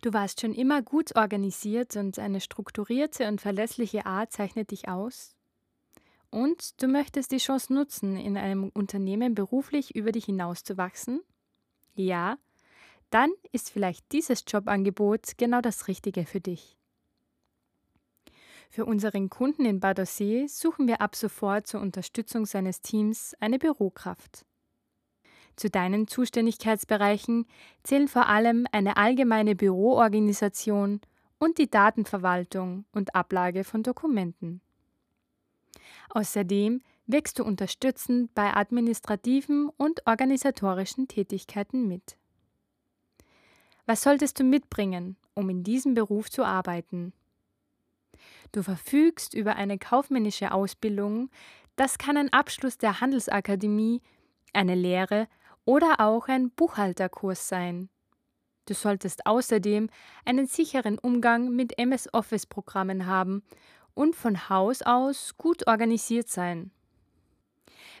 Du warst schon immer gut organisiert und eine strukturierte und verlässliche Art zeichnet dich aus. Und du möchtest die Chance nutzen, in einem Unternehmen beruflich über dich hinauszuwachsen? Ja, dann ist vielleicht dieses Jobangebot genau das Richtige für dich. Für unseren Kunden in Badersee suchen wir ab sofort zur Unterstützung seines Teams eine Bürokraft. Zu deinen Zuständigkeitsbereichen zählen vor allem eine allgemeine Büroorganisation und die Datenverwaltung und Ablage von Dokumenten. Außerdem wirkst du unterstützend bei administrativen und organisatorischen Tätigkeiten mit. Was solltest du mitbringen, um in diesem Beruf zu arbeiten? Du verfügst über eine kaufmännische Ausbildung, das kann ein Abschluss der Handelsakademie, eine Lehre oder auch ein Buchhalterkurs sein. Du solltest außerdem einen sicheren Umgang mit MS Office-Programmen haben und von Haus aus gut organisiert sein.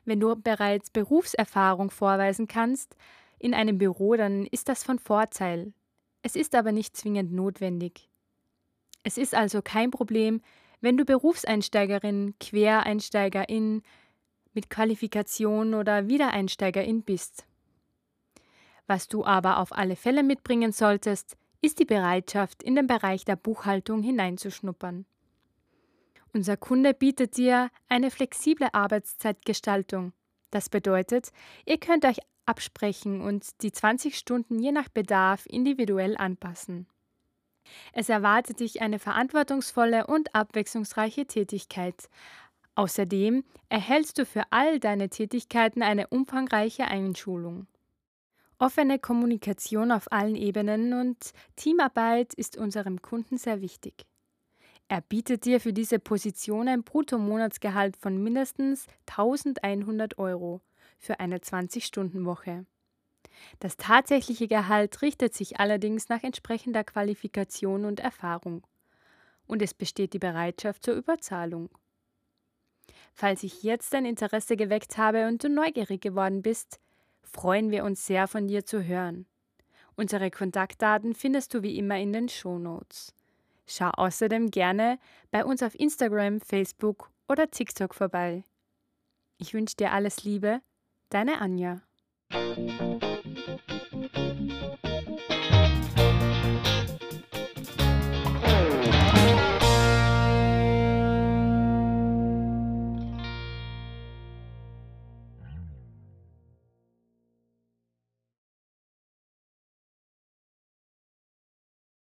Wenn du bereits Berufserfahrung vorweisen kannst in einem Büro, dann ist das von Vorteil. Es ist aber nicht zwingend notwendig. Es ist also kein Problem, wenn du Berufseinsteigerin, Quereinsteigerin mit Qualifikation oder Wiedereinsteigerin bist. Was du aber auf alle Fälle mitbringen solltest, ist die Bereitschaft, in den Bereich der Buchhaltung hineinzuschnuppern. Unser Kunde bietet dir eine flexible Arbeitszeitgestaltung. Das bedeutet, ihr könnt euch absprechen und die 20 Stunden je nach Bedarf individuell anpassen. Es erwartet dich eine verantwortungsvolle und abwechslungsreiche Tätigkeit. Außerdem erhältst du für all deine Tätigkeiten eine umfangreiche Einschulung. Offene Kommunikation auf allen Ebenen und Teamarbeit ist unserem Kunden sehr wichtig. Er bietet dir für diese Position ein Bruttomonatsgehalt von mindestens 1100 Euro für eine 20-Stunden-Woche. Das tatsächliche Gehalt richtet sich allerdings nach entsprechender Qualifikation und Erfahrung. Und es besteht die Bereitschaft zur Überzahlung. Falls ich jetzt dein Interesse geweckt habe und du neugierig geworden bist, freuen wir uns sehr von dir zu hören. Unsere Kontaktdaten findest du wie immer in den Shownotes. Schau außerdem gerne bei uns auf Instagram, Facebook oder TikTok vorbei. Ich wünsche dir alles Liebe, deine Anja.